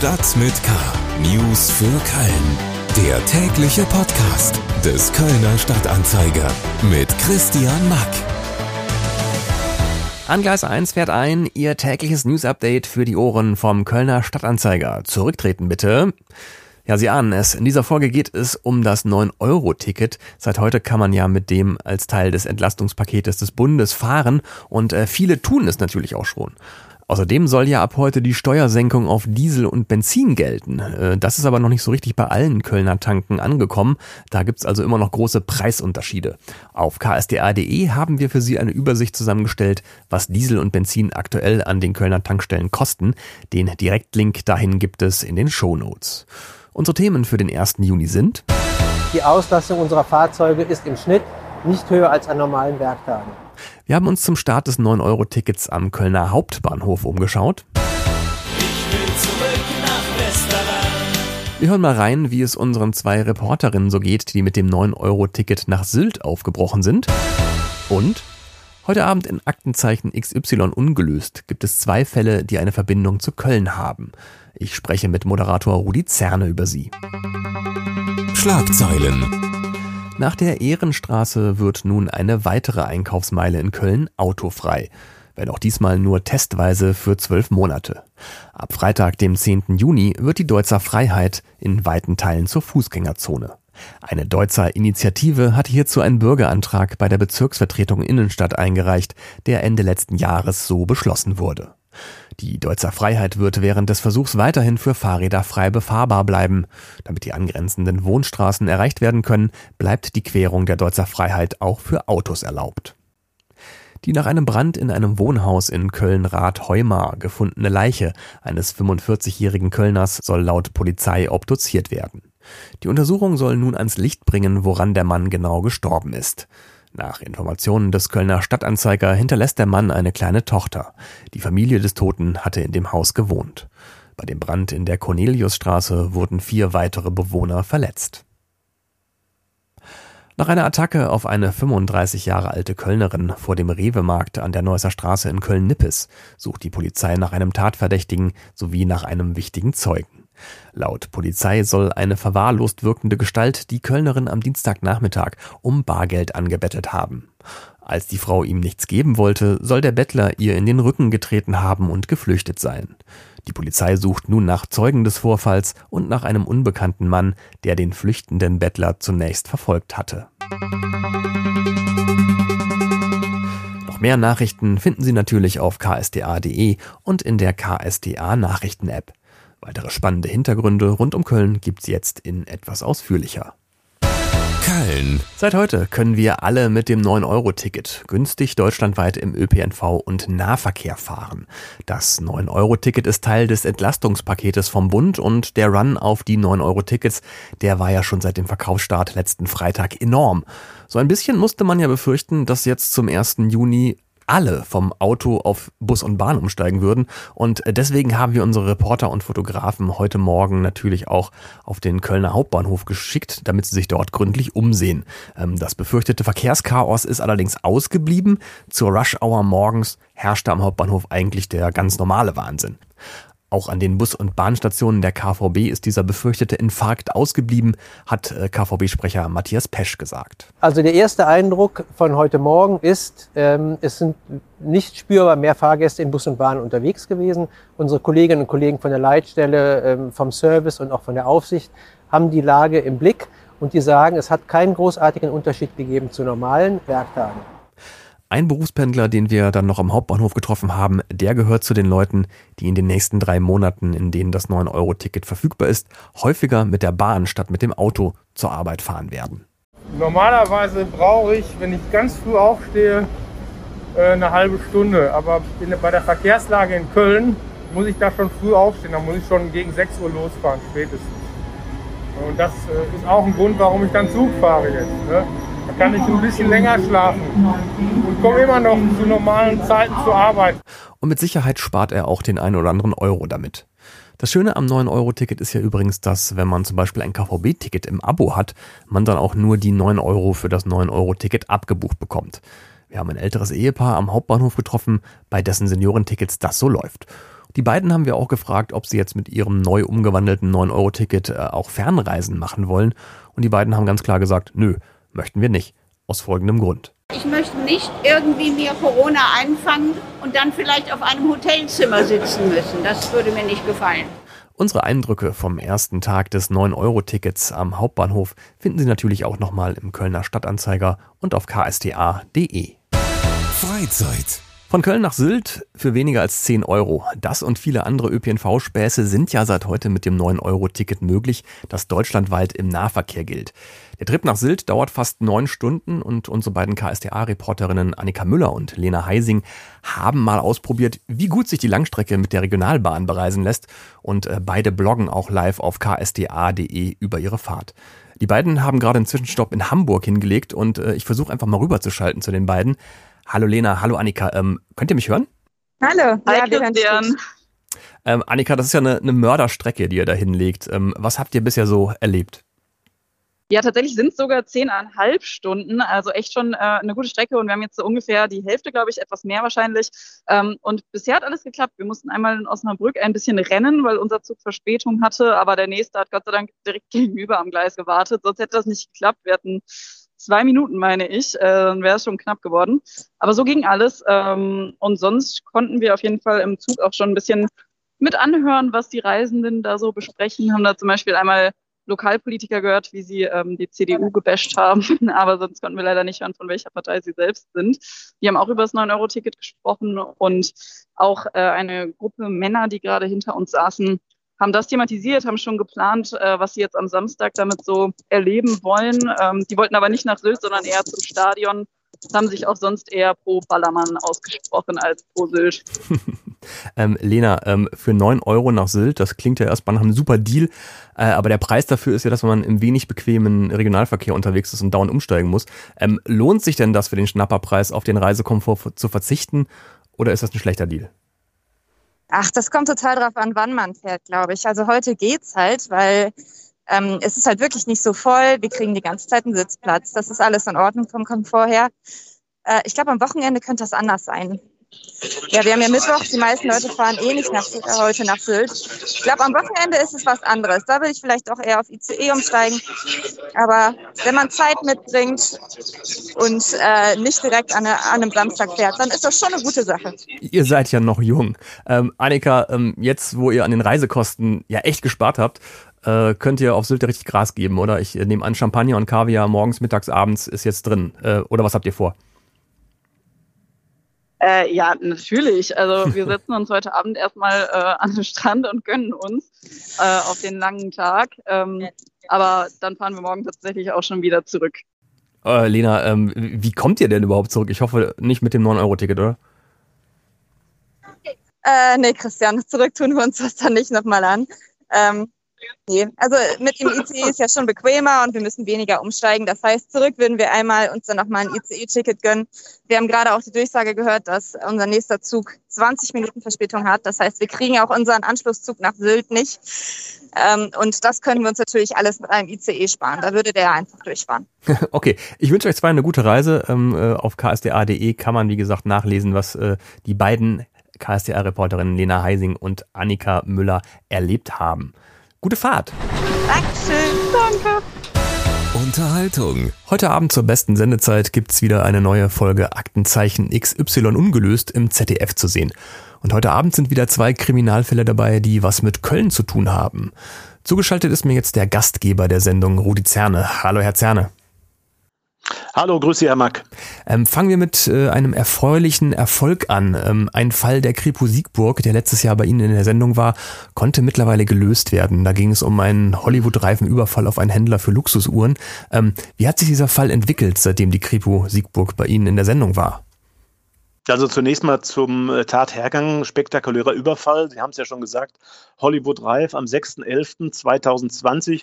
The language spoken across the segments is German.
Stadt mit K. News für Köln. Der tägliche Podcast des Kölner Stadtanzeiger mit Christian Mack. An Gleis 1 fährt ein Ihr tägliches News-Update für die Ohren vom Kölner Stadtanzeiger. Zurücktreten bitte. Ja, Sie ahnen es. In dieser Folge geht es um das 9-Euro-Ticket. Seit heute kann man ja mit dem als Teil des Entlastungspaketes des Bundes fahren und äh, viele tun es natürlich auch schon. Außerdem soll ja ab heute die Steuersenkung auf Diesel und Benzin gelten. Äh, das ist aber noch nicht so richtig bei allen Kölner Tanken angekommen. Da gibt's also immer noch große Preisunterschiede. Auf ksda.de haben wir für Sie eine Übersicht zusammengestellt, was Diesel und Benzin aktuell an den Kölner Tankstellen kosten. Den Direktlink dahin gibt es in den Shownotes. Unsere Themen für den 1. Juni sind Die Auslastung unserer Fahrzeuge ist im Schnitt nicht höher als an normalen Werktagen. Wir haben uns zum Start des 9-Euro-Tickets am Kölner Hauptbahnhof umgeschaut. Wir hören mal rein, wie es unseren zwei Reporterinnen so geht, die mit dem 9-Euro-Ticket nach Sylt aufgebrochen sind. Und heute Abend in Aktenzeichen XY ungelöst gibt es zwei Fälle, die eine Verbindung zu Köln haben. Ich spreche mit Moderator Rudi Zerne über sie. Schlagzeilen. Nach der Ehrenstraße wird nun eine weitere Einkaufsmeile in Köln autofrei. Wenn auch diesmal nur testweise für zwölf Monate. Ab Freitag, dem 10. Juni, wird die Deutzer Freiheit in weiten Teilen zur Fußgängerzone. Eine Deutzer Initiative hat hierzu einen Bürgerantrag bei der Bezirksvertretung Innenstadt eingereicht, der Ende letzten Jahres so beschlossen wurde. Die Deutzer Freiheit wird während des Versuchs weiterhin für Fahrräder frei befahrbar bleiben. Damit die angrenzenden Wohnstraßen erreicht werden können, bleibt die Querung der Deutzer Freiheit auch für Autos erlaubt. Die nach einem Brand in einem Wohnhaus in Köln-Rath-Heumar gefundene Leiche eines 45-jährigen Kölners soll laut Polizei obduziert werden. Die Untersuchung soll nun ans Licht bringen, woran der Mann genau gestorben ist. Nach Informationen des Kölner Stadtanzeiger hinterlässt der Mann eine kleine Tochter. Die Familie des Toten hatte in dem Haus gewohnt. Bei dem Brand in der Corneliusstraße wurden vier weitere Bewohner verletzt. Nach einer Attacke auf eine 35 Jahre alte Kölnerin vor dem Rewe-Markt an der Neusser Straße in Köln-Nippes sucht die Polizei nach einem Tatverdächtigen sowie nach einem wichtigen Zeugen. Laut Polizei soll eine verwahrlost wirkende Gestalt die Kölnerin am Dienstagnachmittag um Bargeld angebettet haben. Als die Frau ihm nichts geben wollte, soll der Bettler ihr in den Rücken getreten haben und geflüchtet sein. Die Polizei sucht nun nach Zeugen des Vorfalls und nach einem unbekannten Mann, der den flüchtenden Bettler zunächst verfolgt hatte. Noch mehr Nachrichten finden Sie natürlich auf ksda.de und in der KSDA Nachrichten-App. Weitere spannende Hintergründe rund um Köln gibt's jetzt in etwas ausführlicher. Köln. Seit heute können wir alle mit dem 9-Euro-Ticket günstig deutschlandweit im ÖPNV und Nahverkehr fahren. Das 9-Euro-Ticket ist Teil des Entlastungspaketes vom Bund und der Run auf die 9-Euro-Tickets, der war ja schon seit dem Verkaufsstart letzten Freitag enorm. So ein bisschen musste man ja befürchten, dass jetzt zum 1. Juni alle vom Auto auf Bus und Bahn umsteigen würden. Und äh, deswegen haben wir unsere Reporter und Fotografen heute Morgen natürlich auch auf den Kölner Hauptbahnhof geschickt, damit sie sich dort gründlich umsehen. Ähm, das befürchtete Verkehrschaos ist allerdings ausgeblieben. Zur Rush-Hour morgens herrschte am Hauptbahnhof eigentlich der ganz normale Wahnsinn. Auch an den Bus- und Bahnstationen der KVB ist dieser befürchtete Infarkt ausgeblieben, hat äh, KVB-Sprecher Matthias Pesch gesagt. Also der erste Eindruck von heute Morgen ist, ähm, es sind nicht spürbar mehr Fahrgäste in Bus und Bahn unterwegs gewesen. Unsere Kolleginnen und Kollegen von der Leitstelle, ähm, vom Service und auch von der Aufsicht haben die Lage im Blick und die sagen, es hat keinen großartigen Unterschied gegeben zu normalen Werktagen. Ein Berufspendler, den wir dann noch am Hauptbahnhof getroffen haben, der gehört zu den Leuten, die in den nächsten drei Monaten, in denen das 9-Euro-Ticket verfügbar ist, häufiger mit der Bahn statt mit dem Auto zur Arbeit fahren werden. Normalerweise brauche ich, wenn ich ganz früh aufstehe, äh, eine halbe Stunde. Aber bei der Verkehrslage in Köln muss ich da schon früh aufstehen. Da muss ich schon gegen 6 Uhr losfahren, spätestens. Und das äh, ist auch ein Grund, warum ich dann Zug fahre jetzt. Ne? Da kann ich ein bisschen länger schlafen und komme immer noch zu normalen Zeiten zur Arbeit. Und mit Sicherheit spart er auch den einen oder anderen Euro damit. Das Schöne am 9-Euro-Ticket ist ja übrigens, dass wenn man zum Beispiel ein KVB-Ticket im Abo hat, man dann auch nur die 9 Euro für das 9-Euro-Ticket abgebucht bekommt. Wir haben ein älteres Ehepaar am Hauptbahnhof getroffen, bei dessen Seniorentickets das so läuft. Die beiden haben wir auch gefragt, ob sie jetzt mit ihrem neu umgewandelten 9-Euro-Ticket äh, auch Fernreisen machen wollen. Und die beiden haben ganz klar gesagt, nö, möchten wir nicht. Aus folgendem Grund. Ich möchte nicht irgendwie mir Corona einfangen und dann vielleicht auf einem Hotelzimmer sitzen müssen. Das würde mir nicht gefallen. Unsere Eindrücke vom ersten Tag des 9-Euro-Tickets am Hauptbahnhof finden Sie natürlich auch nochmal im Kölner Stadtanzeiger und auf ksta.de. Freizeit. Von Köln nach Sylt für weniger als 10 Euro. Das und viele andere ÖPNV-Späße sind ja seit heute mit dem 9-Euro-Ticket möglich, das deutschlandweit im Nahverkehr gilt. Der Trip nach Sylt dauert fast neun Stunden und unsere beiden KSDA-Reporterinnen Annika Müller und Lena Heising haben mal ausprobiert, wie gut sich die Langstrecke mit der Regionalbahn bereisen lässt und äh, beide bloggen auch live auf ksda.de über ihre Fahrt. Die beiden haben gerade einen Zwischenstopp in Hamburg hingelegt und äh, ich versuche einfach mal rüberzuschalten zu den beiden. Hallo Lena, hallo Annika. Ähm, könnt ihr mich hören? Hallo, Hi, ja, Christian. Ähm, Annika, das ist ja eine, eine Mörderstrecke, die ihr da hinlegt. Ähm, was habt ihr bisher so erlebt? Ja, tatsächlich sind es sogar zehneinhalb Stunden, also echt schon äh, eine gute Strecke und wir haben jetzt so ungefähr die Hälfte, glaube ich, etwas mehr wahrscheinlich. Ähm, und bisher hat alles geklappt. Wir mussten einmal in Osnabrück ein bisschen rennen, weil unser Zug Verspätung hatte, aber der nächste hat Gott sei Dank direkt gegenüber am Gleis gewartet, sonst hätte das nicht geklappt. Wir hatten zwei Minuten, meine ich, äh, dann wäre es schon knapp geworden. Aber so ging alles. Ähm, und sonst konnten wir auf jeden Fall im Zug auch schon ein bisschen mit anhören, was die Reisenden da so besprechen. Haben da zum Beispiel einmal Lokalpolitiker gehört, wie sie ähm, die CDU gebasht haben, aber sonst konnten wir leider nicht hören, von welcher Partei sie selbst sind. Die haben auch über das 9-Euro-Ticket gesprochen und auch äh, eine Gruppe Männer, die gerade hinter uns saßen, haben das thematisiert, haben schon geplant, äh, was sie jetzt am Samstag damit so erleben wollen. Ähm, die wollten aber nicht nach Sylt, sondern eher zum Stadion. Haben sich auch sonst eher pro Ballermann ausgesprochen als pro Sylt. ähm, Lena, ähm, für 9 Euro nach Sylt, das klingt ja erstmal nach einem super Deal, äh, aber der Preis dafür ist ja, dass man im wenig bequemen Regionalverkehr unterwegs ist und dauernd umsteigen muss. Ähm, lohnt sich denn das für den Schnapperpreis auf den Reisekomfort zu verzichten oder ist das ein schlechter Deal? Ach, das kommt total drauf an, wann man fährt, glaube ich. Also heute geht's halt, weil ähm, es ist halt wirklich nicht so voll. Wir kriegen die ganze Zeit einen Sitzplatz. Das ist alles in Ordnung vom Komfort her. Äh, ich glaube, am Wochenende könnte das anders sein. Ja, wir haben ja Mittwoch. Die meisten Leute fahren eh nicht nach, äh, heute nach Sylt. Ich glaube, am Wochenende ist es was anderes. Da würde ich vielleicht auch eher auf ICE umsteigen. Aber wenn man Zeit mitbringt und äh, nicht direkt an, an, einem Samstag fährt, dann ist das schon eine gute Sache. Ihr seid ja noch jung. Ähm, Annika, ähm, jetzt, wo ihr an den Reisekosten ja echt gespart habt, äh, könnt ihr auf Sylt richtig Gras geben, oder? Ich äh, nehme an, Champagner und Kaviar morgens, mittags, abends ist jetzt drin. Äh, oder was habt ihr vor? Äh, ja, natürlich. Also wir setzen uns heute Abend erstmal äh, an den Strand und gönnen uns äh, auf den langen Tag. Ähm, aber dann fahren wir morgen tatsächlich auch schon wieder zurück. Äh, Lena, ähm, wie kommt ihr denn überhaupt zurück? Ich hoffe nicht mit dem 9-Euro-Ticket, oder? Äh, nee, Christian, zurück tun wir uns das dann nicht nochmal an. Ähm, Nee, also mit dem ICE ist ja schon bequemer und wir müssen weniger umsteigen. Das heißt, zurück würden wir einmal uns dann nochmal ein ICE-Ticket gönnen. Wir haben gerade auch die Durchsage gehört, dass unser nächster Zug 20 Minuten Verspätung hat. Das heißt, wir kriegen auch unseren Anschlusszug nach Sylt nicht. Ähm, und das können wir uns natürlich alles mit einem ICE sparen. Da würde der einfach durchfahren. Okay, ich wünsche euch zwei eine gute Reise. Ähm, äh, auf ksda.de kann man, wie gesagt, nachlesen, was äh, die beiden KSDA-Reporterinnen Lena Heising und Annika Müller erlebt haben. Gute Fahrt. Dankeschön. Danke. Unterhaltung. Heute Abend zur besten Sendezeit gibt's wieder eine neue Folge Aktenzeichen XY ungelöst im ZDF zu sehen. Und heute Abend sind wieder zwei Kriminalfälle dabei, die was mit Köln zu tun haben. Zugeschaltet ist mir jetzt der Gastgeber der Sendung, Rudi Zerne. Hallo, Herr Zerne. Hallo, grüße Herr Mack. Ähm, fangen wir mit äh, einem erfreulichen Erfolg an. Ähm, ein Fall der Kripo Siegburg, der letztes Jahr bei Ihnen in der Sendung war, konnte mittlerweile gelöst werden. Da ging es um einen Hollywood-reifen Überfall auf einen Händler für Luxusuhren. Ähm, wie hat sich dieser Fall entwickelt, seitdem die Kripo Siegburg bei Ihnen in der Sendung war? Also zunächst mal zum äh, Tathergang, spektakulärer Überfall. Sie haben es ja schon gesagt, Hollywood Reif am 6.11.2020.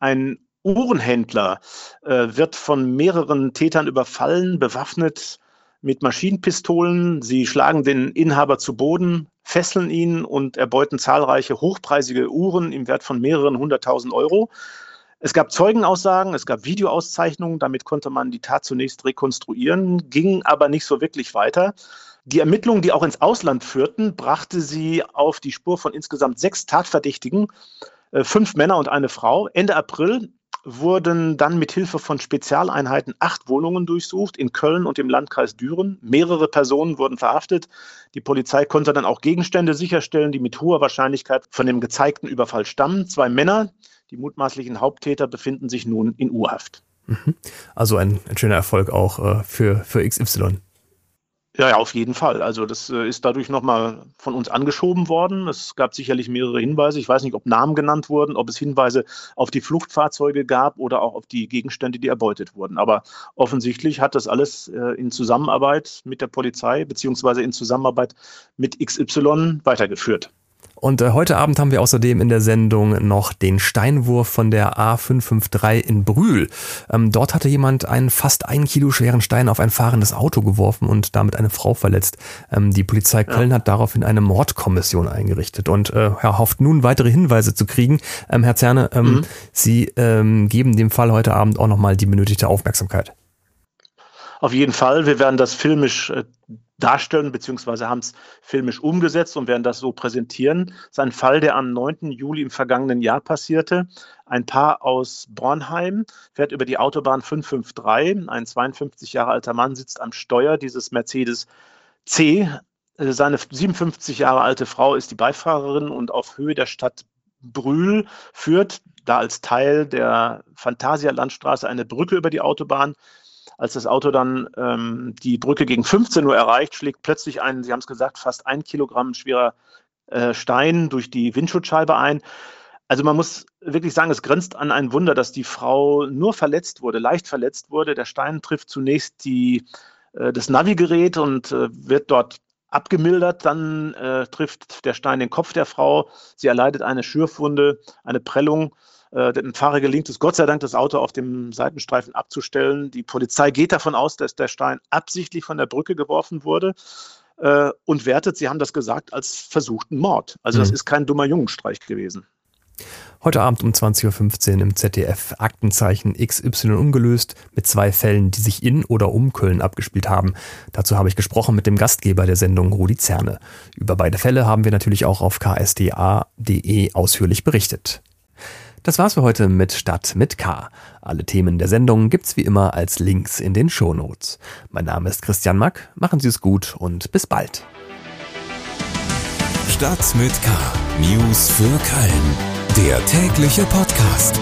Ein Uhrenhändler äh, wird von mehreren Tätern überfallen, bewaffnet mit Maschinenpistolen. Sie schlagen den Inhaber zu Boden, fesseln ihn und erbeuten zahlreiche hochpreisige Uhren im Wert von mehreren hunderttausend Euro. Es gab Zeugenaussagen, es gab Videoauszeichnungen, damit konnte man die Tat zunächst rekonstruieren, ging aber nicht so wirklich weiter. Die Ermittlungen, die auch ins Ausland führten, brachte sie auf die Spur von insgesamt sechs Tatverdächtigen, äh, fünf Männer und eine Frau. Ende April wurden dann mit Hilfe von Spezialeinheiten acht Wohnungen durchsucht in Köln und im Landkreis Düren. Mehrere Personen wurden verhaftet. Die Polizei konnte dann auch Gegenstände sicherstellen, die mit hoher Wahrscheinlichkeit von dem gezeigten Überfall stammen. Zwei Männer, die mutmaßlichen Haupttäter, befinden sich nun in Urhaft. Mhm. Also ein, ein schöner Erfolg auch äh, für, für XY. Ja, ja, auf jeden Fall. Also das äh, ist dadurch nochmal von uns angeschoben worden. Es gab sicherlich mehrere Hinweise. Ich weiß nicht, ob Namen genannt wurden, ob es Hinweise auf die Fluchtfahrzeuge gab oder auch auf die Gegenstände, die erbeutet wurden. Aber offensichtlich hat das alles äh, in Zusammenarbeit mit der Polizei beziehungsweise in Zusammenarbeit mit XY weitergeführt. Und äh, heute Abend haben wir außerdem in der Sendung noch den Steinwurf von der A553 in Brühl. Ähm, dort hatte jemand einen fast ein Kilo schweren Stein auf ein fahrendes Auto geworfen und damit eine Frau verletzt. Ähm, die Polizei Köln ja. hat daraufhin eine Mordkommission eingerichtet und äh, ja, hofft nun weitere Hinweise zu kriegen. Ähm, Herr Zerne, ähm, mhm. Sie ähm, geben dem Fall heute Abend auch nochmal die benötigte Aufmerksamkeit. Auf jeden Fall. Wir werden das filmisch äh, darstellen, beziehungsweise haben es filmisch umgesetzt und werden das so präsentieren. Das ist ein Fall, der am 9. Juli im vergangenen Jahr passierte. Ein Paar aus Bornheim fährt über die Autobahn 553. Ein 52 Jahre alter Mann sitzt am Steuer dieses Mercedes C. Äh, seine 57 Jahre alte Frau ist die Beifahrerin und auf Höhe der Stadt Brühl führt da als Teil der Fantasia-Landstraße eine Brücke über die Autobahn als das Auto dann ähm, die Brücke gegen 15 Uhr erreicht, schlägt plötzlich ein, Sie haben es gesagt, fast ein Kilogramm schwerer äh, Stein durch die Windschutzscheibe ein. Also man muss wirklich sagen, es grenzt an ein Wunder, dass die Frau nur verletzt wurde, leicht verletzt wurde. Der Stein trifft zunächst die, äh, das Navigerät und äh, wird dort abgemildert. Dann äh, trifft der Stein den Kopf der Frau. Sie erleidet eine Schürfwunde, eine Prellung. Äh, dem Fahrer gelingt es Gott sei Dank, das Auto auf dem Seitenstreifen abzustellen. Die Polizei geht davon aus, dass der Stein absichtlich von der Brücke geworfen wurde äh, und wertet, Sie haben das gesagt, als versuchten Mord. Also das mhm. ist kein dummer Jungenstreich gewesen. Heute Abend um 20.15 Uhr im ZDF Aktenzeichen XY ungelöst mit zwei Fällen, die sich in oder um Köln abgespielt haben. Dazu habe ich gesprochen mit dem Gastgeber der Sendung Rudi Zerne. Über beide Fälle haben wir natürlich auch auf ksda.de ausführlich berichtet. Das war's für heute mit Stadt mit K. Alle Themen der Sendung gibt's wie immer als Links in den Shownotes. Mein Name ist Christian Mack, machen Sie es gut und bis bald. Stadt mit K. News für Köln. Der tägliche Podcast.